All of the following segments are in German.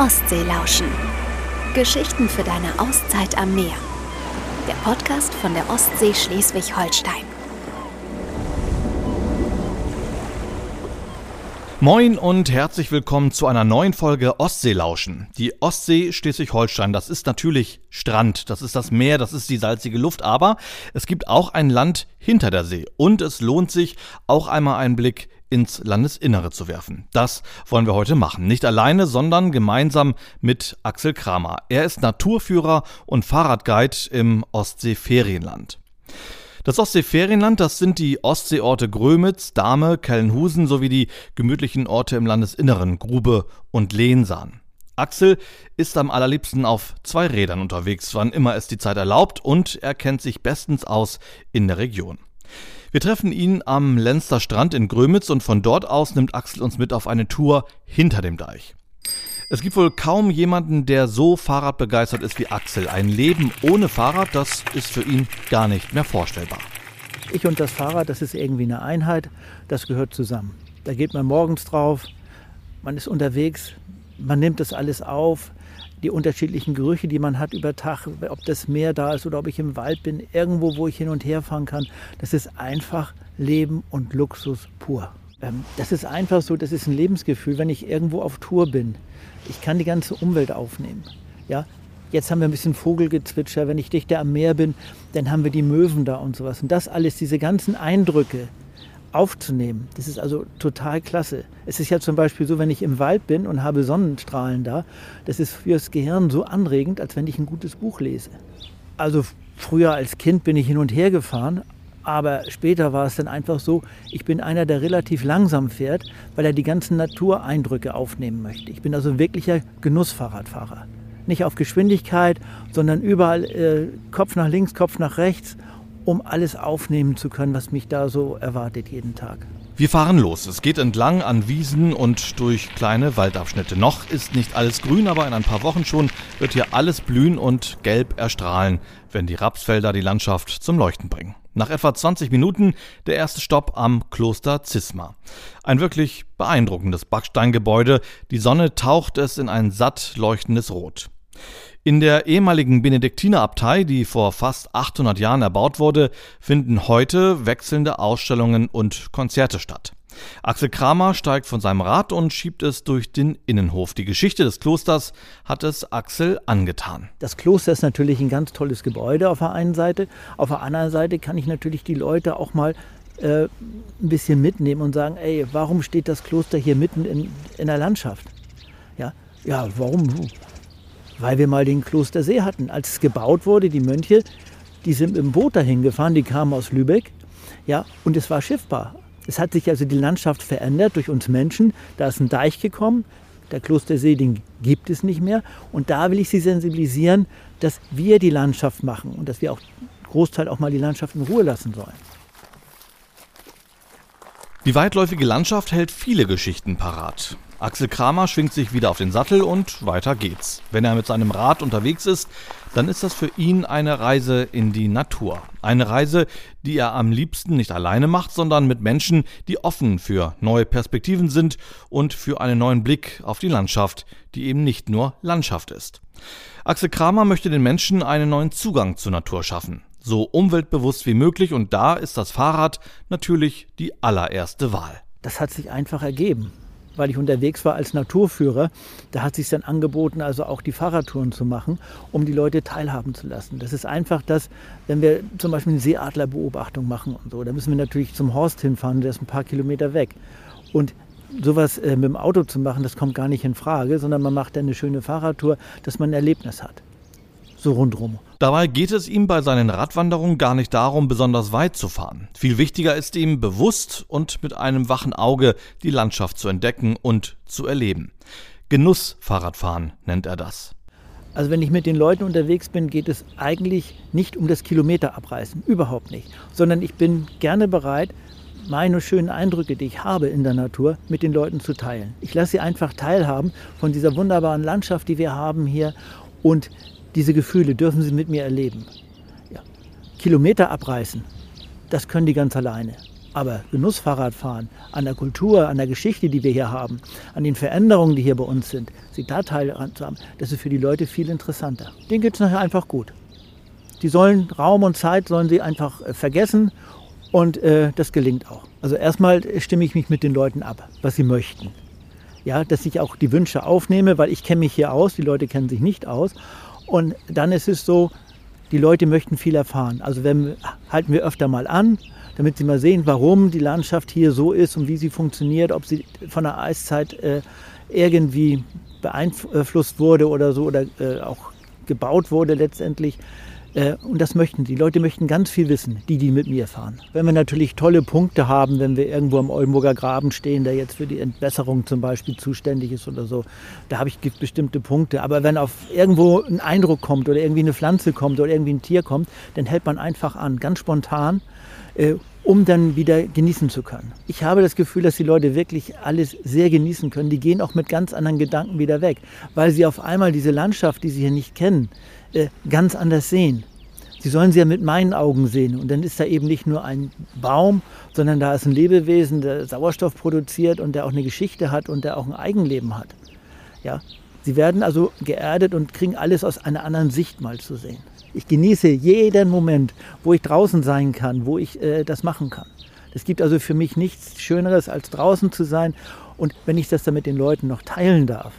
Ostsee lauschen. Geschichten für deine Auszeit am Meer. Der Podcast von der Ostsee Schleswig-Holstein. Moin und herzlich willkommen zu einer neuen Folge Ostseelauschen. Die Ostsee Schleswig-Holstein, das ist natürlich Strand, das ist das Meer, das ist die salzige Luft, aber es gibt auch ein Land hinter der See und es lohnt sich auch einmal einen Blick ins Landesinnere zu werfen. Das wollen wir heute machen. Nicht alleine, sondern gemeinsam mit Axel Kramer. Er ist Naturführer und Fahrradguide im Ostsee-Ferienland. Das Ostseeferienland, das sind die Ostseeorte Grömitz, Dahme, Kellenhusen sowie die gemütlichen Orte im Landesinneren, Grube und Lehnsahn. Axel ist am allerliebsten auf zwei Rädern unterwegs, wann immer es die Zeit erlaubt, und er kennt sich bestens aus in der Region. Wir treffen ihn am Lenster Strand in Grömitz und von dort aus nimmt Axel uns mit auf eine Tour hinter dem Deich. Es gibt wohl kaum jemanden, der so Fahrradbegeistert ist wie Axel. Ein Leben ohne Fahrrad, das ist für ihn gar nicht mehr vorstellbar. Ich und das Fahrrad, das ist irgendwie eine Einheit, das gehört zusammen. Da geht man morgens drauf, man ist unterwegs, man nimmt das alles auf, die unterschiedlichen Gerüche, die man hat über Tag, ob das Meer da ist oder ob ich im Wald bin, irgendwo, wo ich hin und her fahren kann. Das ist einfach Leben und Luxus pur. Ähm, das ist einfach so, das ist ein Lebensgefühl, wenn ich irgendwo auf Tour bin. Ich kann die ganze Umwelt aufnehmen. Ja, jetzt haben wir ein bisschen Vogelgezwitscher. Wenn ich dichter am Meer bin, dann haben wir die Möwen da und sowas. Und das alles, diese ganzen Eindrücke aufzunehmen, das ist also total klasse. Es ist ja zum Beispiel so, wenn ich im Wald bin und habe Sonnenstrahlen da, das ist fürs Gehirn so anregend, als wenn ich ein gutes Buch lese. Also früher als Kind bin ich hin und her gefahren, aber später war es dann einfach so, ich bin einer, der relativ langsam fährt, weil er die ganzen Natureindrücke aufnehmen möchte. Ich bin also wirklicher Genussfahrradfahrer. Nicht auf Geschwindigkeit, sondern überall äh, Kopf nach links, Kopf nach rechts, um alles aufnehmen zu können, was mich da so erwartet jeden Tag. Wir fahren los. Es geht entlang an Wiesen und durch kleine Waldabschnitte. Noch ist nicht alles grün, aber in ein paar Wochen schon wird hier alles blühen und gelb erstrahlen, wenn die Rapsfelder die Landschaft zum Leuchten bringen. Nach etwa 20 Minuten der erste Stopp am Kloster Zisma. Ein wirklich beeindruckendes Backsteingebäude. Die Sonne taucht es in ein satt leuchtendes Rot. In der ehemaligen Benediktinerabtei, die vor fast 800 Jahren erbaut wurde, finden heute wechselnde Ausstellungen und Konzerte statt. Axel Kramer steigt von seinem Rad und schiebt es durch den Innenhof. Die Geschichte des Klosters hat es Axel angetan. Das Kloster ist natürlich ein ganz tolles Gebäude auf der einen Seite. Auf der anderen Seite kann ich natürlich die Leute auch mal äh, ein bisschen mitnehmen und sagen, ey, warum steht das Kloster hier mitten in, in der Landschaft? Ja, ja, warum? Weil wir mal den Klostersee hatten. Als es gebaut wurde, die Mönche, die sind im Boot dahin gefahren, die kamen aus Lübeck. Ja, und es war schiffbar. Es hat sich also die Landschaft verändert durch uns Menschen. Da ist ein Deich gekommen. Der Klostersee, den gibt es nicht mehr. Und da will ich Sie sensibilisieren, dass wir die Landschaft machen und dass wir auch Großteil auch mal die Landschaft in Ruhe lassen sollen. Die weitläufige Landschaft hält viele Geschichten parat. Axel Kramer schwingt sich wieder auf den Sattel und weiter geht's. Wenn er mit seinem Rad unterwegs ist, dann ist das für ihn eine Reise in die Natur. Eine Reise, die er am liebsten nicht alleine macht, sondern mit Menschen, die offen für neue Perspektiven sind und für einen neuen Blick auf die Landschaft, die eben nicht nur Landschaft ist. Axel Kramer möchte den Menschen einen neuen Zugang zur Natur schaffen. So umweltbewusst wie möglich und da ist das Fahrrad natürlich die allererste Wahl. Das hat sich einfach ergeben weil ich unterwegs war als Naturführer, da hat sich dann angeboten, also auch die Fahrradtouren zu machen, um die Leute teilhaben zu lassen. Das ist einfach das, wenn wir zum Beispiel eine Seeadlerbeobachtung machen und so, da müssen wir natürlich zum Horst hinfahren, der ist ein paar Kilometer weg. Und sowas äh, mit dem Auto zu machen, das kommt gar nicht in Frage, sondern man macht dann eine schöne Fahrradtour, dass man ein Erlebnis hat. So rundherum. Dabei geht es ihm bei seinen Radwanderungen gar nicht darum, besonders weit zu fahren. Viel wichtiger ist ihm, bewusst und mit einem wachen Auge die Landschaft zu entdecken und zu erleben. Genuss-Fahrradfahren nennt er das. Also wenn ich mit den Leuten unterwegs bin, geht es eigentlich nicht um das Kilometer abreißen, überhaupt nicht, sondern ich bin gerne bereit, meine schönen Eindrücke, die ich habe in der Natur, mit den Leuten zu teilen. Ich lasse sie einfach teilhaben von dieser wunderbaren Landschaft, die wir haben hier und diese Gefühle dürfen sie mit mir erleben. Ja. Kilometer abreißen, das können die ganz alleine. Aber Genussfahrradfahren, an der Kultur, an der Geschichte, die wir hier haben, an den Veränderungen, die hier bei uns sind, sich da teilhaben zu haben, das ist für die Leute viel interessanter. Denen geht es nachher einfach gut. Die sollen Raum und Zeit sollen sie einfach äh, vergessen und äh, das gelingt auch. Also erstmal stimme ich mich mit den Leuten ab, was sie möchten. Ja, dass ich auch die Wünsche aufnehme, weil ich kenne mich hier aus, die Leute kennen sich nicht aus. Und dann ist es so, die Leute möchten viel erfahren. Also wenn, halten wir öfter mal an, damit sie mal sehen, warum die Landschaft hier so ist und wie sie funktioniert, ob sie von der Eiszeit äh, irgendwie beeinflusst wurde oder so oder äh, auch gebaut wurde letztendlich. Äh, und das möchten die. Leute möchten ganz viel wissen, die, die mit mir fahren. Wenn wir natürlich tolle Punkte haben, wenn wir irgendwo am Oldenburger Graben stehen, der jetzt für die Entwässerung zum Beispiel zuständig ist oder so, da habe ich bestimmte Punkte. Aber wenn auf irgendwo ein Eindruck kommt oder irgendwie eine Pflanze kommt oder irgendwie ein Tier kommt, dann hält man einfach an, ganz spontan äh, um dann wieder genießen zu können. Ich habe das Gefühl, dass die Leute wirklich alles sehr genießen können. Die gehen auch mit ganz anderen Gedanken wieder weg, weil sie auf einmal diese Landschaft, die sie hier nicht kennen, äh, ganz anders sehen. Sie sollen sie ja mit meinen Augen sehen. Und dann ist da eben nicht nur ein Baum, sondern da ist ein Lebewesen, der Sauerstoff produziert und der auch eine Geschichte hat und der auch ein Eigenleben hat. Ja? Sie werden also geerdet und kriegen alles aus einer anderen Sicht mal zu sehen. Ich genieße jeden Moment, wo ich draußen sein kann, wo ich äh, das machen kann. Es gibt also für mich nichts Schöneres, als draußen zu sein. Und wenn ich das dann mit den Leuten noch teilen darf,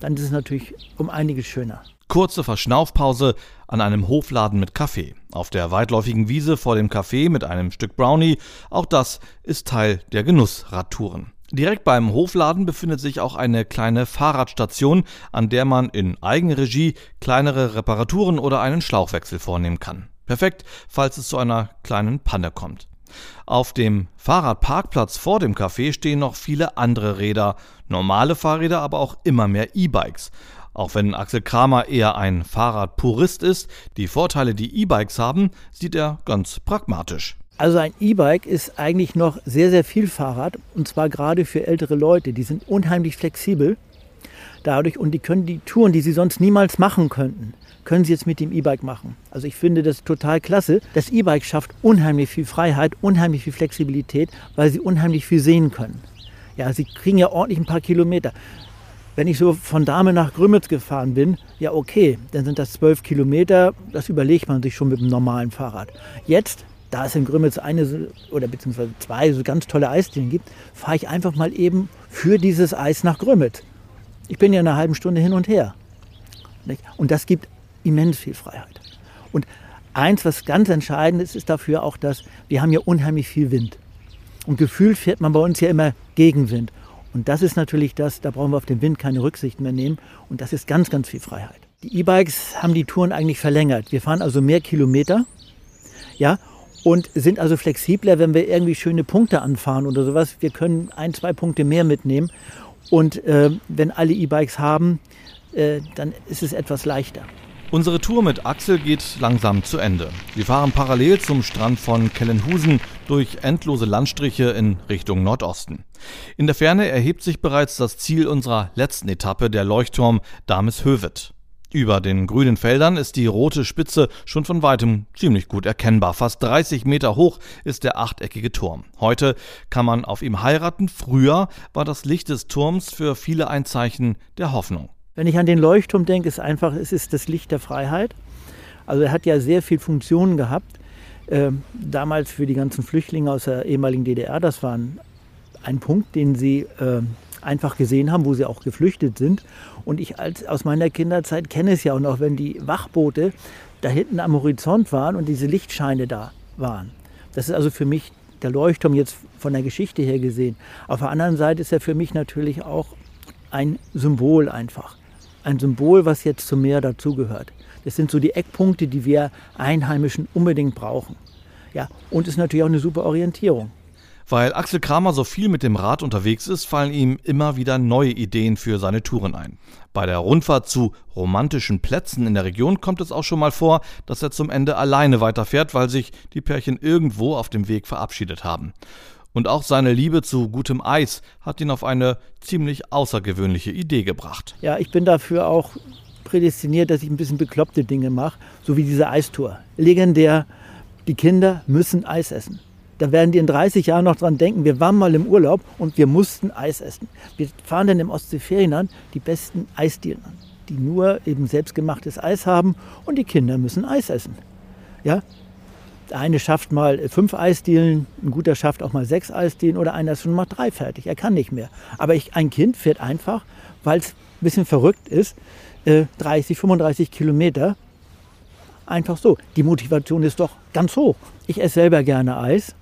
dann ist es natürlich um einiges schöner. Kurze Verschnaufpause an einem Hofladen mit Kaffee. Auf der weitläufigen Wiese vor dem Café mit einem Stück Brownie. Auch das ist Teil der Genussradtouren. Direkt beim Hofladen befindet sich auch eine kleine Fahrradstation, an der man in Eigenregie kleinere Reparaturen oder einen Schlauchwechsel vornehmen kann. Perfekt, falls es zu einer kleinen Panne kommt. Auf dem Fahrradparkplatz vor dem Café stehen noch viele andere Räder, normale Fahrräder, aber auch immer mehr E-Bikes. Auch wenn Axel Kramer eher ein Fahrradpurist ist, die Vorteile, die E-Bikes haben, sieht er ganz pragmatisch. Also ein E-Bike ist eigentlich noch sehr, sehr viel Fahrrad und zwar gerade für ältere Leute. Die sind unheimlich flexibel dadurch und die können die Touren, die sie sonst niemals machen könnten, können sie jetzt mit dem E-Bike machen. Also ich finde das total klasse. Das E-Bike schafft unheimlich viel Freiheit, unheimlich viel Flexibilität, weil sie unheimlich viel sehen können. Ja, sie kriegen ja ordentlich ein paar Kilometer. Wenn ich so von Dahme nach Grümitz gefahren bin, ja okay, dann sind das zwölf Kilometer, das überlegt man sich schon mit dem normalen Fahrrad. Jetzt da es in Grümitz eine oder beziehungsweise zwei so ganz tolle Eisdielen gibt, fahre ich einfach mal eben für dieses Eis nach Grümitz. Ich bin ja eine halbe Stunde hin und her. Und das gibt immens viel Freiheit. Und eins, was ganz entscheidend ist, ist dafür auch, dass wir haben hier unheimlich viel Wind. Und gefühlt fährt man bei uns ja immer Gegenwind. Und das ist natürlich das, da brauchen wir auf den Wind keine Rücksicht mehr nehmen. Und das ist ganz, ganz viel Freiheit. Die E-Bikes haben die Touren eigentlich verlängert. Wir fahren also mehr Kilometer. Ja, und sind also flexibler, wenn wir irgendwie schöne Punkte anfahren oder sowas. Wir können ein, zwei Punkte mehr mitnehmen. Und äh, wenn alle E-Bikes haben, äh, dann ist es etwas leichter. Unsere Tour mit Axel geht langsam zu Ende. Wir fahren parallel zum Strand von Kellenhusen durch endlose Landstriche in Richtung Nordosten. In der Ferne erhebt sich bereits das Ziel unserer letzten Etappe, der Leuchtturm Dameshövet. Über den grünen Feldern ist die rote Spitze schon von weitem ziemlich gut erkennbar. Fast 30 Meter hoch ist der achteckige Turm. Heute kann man auf ihm heiraten. Früher war das Licht des Turms für viele ein Zeichen der Hoffnung. Wenn ich an den Leuchtturm denke, ist einfach, es ist das Licht der Freiheit. Also er hat ja sehr viel Funktionen gehabt. Ähm, damals für die ganzen Flüchtlinge aus der ehemaligen DDR, das war ein, Punkt, den sie äh, einfach gesehen haben, wo sie auch geflüchtet sind. Und ich als, aus meiner Kinderzeit kenne es ja auch noch, wenn die Wachboote da hinten am Horizont waren und diese Lichtscheine da waren. Das ist also für mich der Leuchtturm jetzt von der Geschichte her gesehen. Auf der anderen Seite ist er für mich natürlich auch ein Symbol einfach. Ein Symbol, was jetzt zum Meer dazugehört. Das sind so die Eckpunkte, die wir Einheimischen unbedingt brauchen. Ja, und ist natürlich auch eine super Orientierung. Weil Axel Kramer so viel mit dem Rad unterwegs ist, fallen ihm immer wieder neue Ideen für seine Touren ein. Bei der Rundfahrt zu romantischen Plätzen in der Region kommt es auch schon mal vor, dass er zum Ende alleine weiterfährt, weil sich die Pärchen irgendwo auf dem Weg verabschiedet haben. Und auch seine Liebe zu gutem Eis hat ihn auf eine ziemlich außergewöhnliche Idee gebracht. Ja, ich bin dafür auch prädestiniert, dass ich ein bisschen bekloppte Dinge mache, so wie diese Eistour. Legendär, die Kinder müssen Eis essen. Da werden die in 30 Jahren noch dran denken, wir waren mal im Urlaub und wir mussten Eis essen. Wir fahren dann im Ostseeferienland die besten Eisdielen an, die nur eben selbstgemachtes Eis haben und die Kinder müssen Eis essen. Ja, eine schafft mal fünf Eisdielen, ein guter schafft auch mal sechs Eisdielen oder einer ist schon mal drei fertig. Er kann nicht mehr. Aber ich, ein Kind fährt einfach, weil es ein bisschen verrückt ist, 30, äh, 35 Kilometer. Einfach so. Die Motivation ist doch ganz hoch. Ich esse selber gerne Eis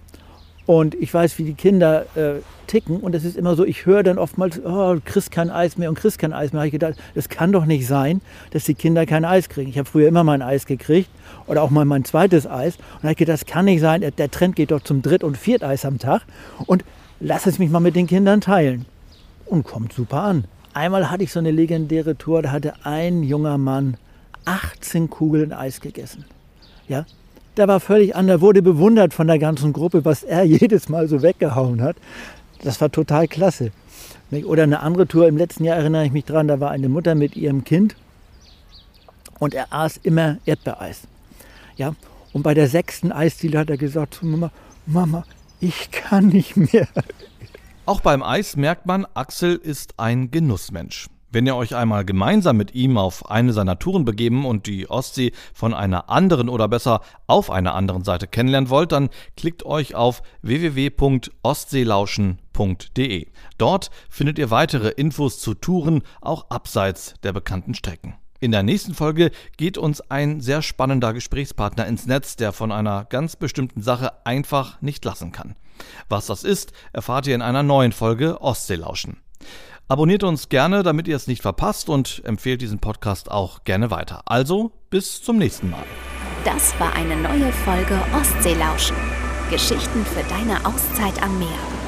und ich weiß, wie die Kinder äh, ticken. Und es ist immer so, ich höre dann oftmals, oh, du kriegst kein Eis mehr und kriegst kein Eis mehr. Habe ich gedacht, das kann doch nicht sein, dass die Kinder kein Eis kriegen. Ich habe früher immer mein Eis gekriegt oder auch mal mein zweites Eis. Und da habe ich gedacht, das kann nicht sein. Der Trend geht doch zum Dritt- und Vierteis am Tag. Und lass es mich mal mit den Kindern teilen. Und kommt super an. Einmal hatte ich so eine legendäre Tour, da hatte ein junger Mann 18 Kugeln Eis gegessen. Ja, der war völlig anders, wurde bewundert von der ganzen Gruppe, was er jedes Mal so weggehauen hat. Das war total klasse. Oder eine andere Tour, im letzten Jahr erinnere ich mich dran, da war eine Mutter mit ihrem Kind und er aß immer Erdbeereis. Ja, und bei der sechsten Eisdiele hat er gesagt zu Mama, Mama, ich kann nicht mehr. Auch beim Eis merkt man, Axel ist ein Genussmensch. Wenn ihr euch einmal gemeinsam mit ihm auf eine seiner Touren begeben und die Ostsee von einer anderen oder besser auf einer anderen Seite kennenlernen wollt, dann klickt euch auf www.ostseelauschen.de. Dort findet ihr weitere Infos zu Touren, auch abseits der bekannten Strecken. In der nächsten Folge geht uns ein sehr spannender Gesprächspartner ins Netz, der von einer ganz bestimmten Sache einfach nicht lassen kann. Was das ist, erfahrt ihr in einer neuen Folge Ostseelauschen. Abonniert uns gerne, damit ihr es nicht verpasst und empfehlt diesen Podcast auch gerne weiter. Also, bis zum nächsten Mal. Das war eine neue Folge Ostseelauschen. Geschichten für deine Auszeit am Meer.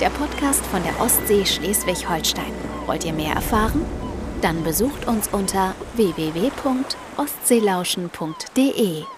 Der Podcast von der Ostsee Schleswig-Holstein. Wollt ihr mehr erfahren? Dann besucht uns unter www.ostseelauschen.de.